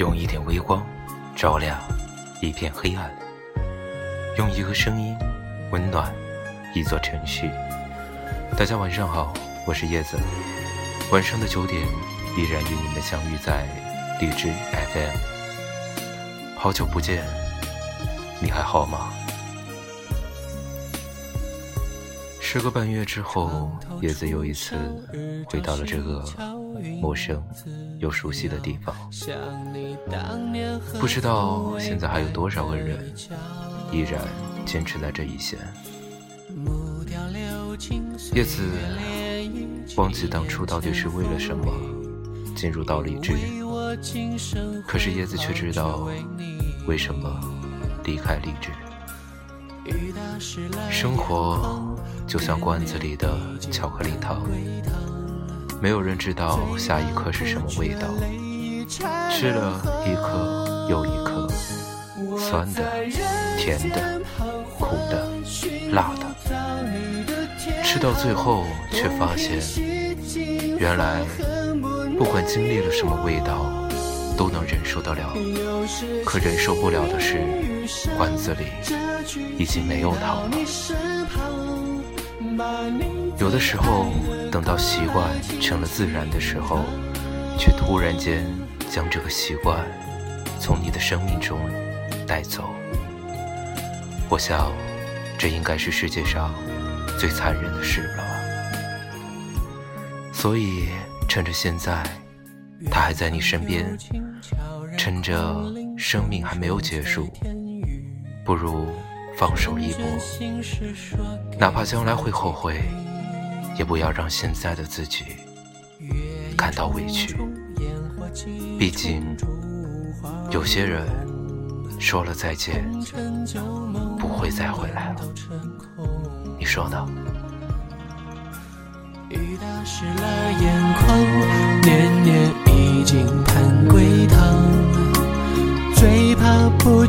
用一点微光照亮一片黑暗，用一个声音温暖一座城市。大家晚上好，我是叶子。晚上的九点，依然与你们相遇在荔枝 FM。好久不见，你还好吗？时隔半月之后，叶子又一次回到了这个陌生又熟悉的地方。不知道现在还有多少个人依然坚持在这一线。叶子忘记当初到底是为了什么进入到励志，可是叶子却知道为什么离开励志。生活就像罐子里的巧克力糖，没有人知道下一颗是什么味道。吃了一颗又一颗，酸的、甜的、苦的、辣的，吃到最后却发现，原来不管经历了什么味道，都能忍受得了。可忍受不了的是，罐子里。已经没有糖了。有的时候，等到习惯成了自然的时候，却突然间将这个习惯从你的生命中带走。我想，这应该是世界上最残忍的事了。所以，趁着现在，他还在你身边，趁着生命还没有结束，不如。放手一搏，哪怕将来会后悔，也不要让现在的自己感到委屈。毕竟，有些人说了再见，不会再回来了。你说呢？雨打湿了眼眶，年年已经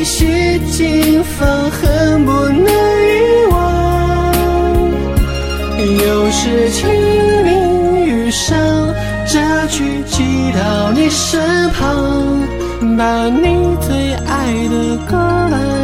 东拼西凑，放恨不能遗忘。又是清明雨上，这句寄到你身旁，把你最爱的歌来。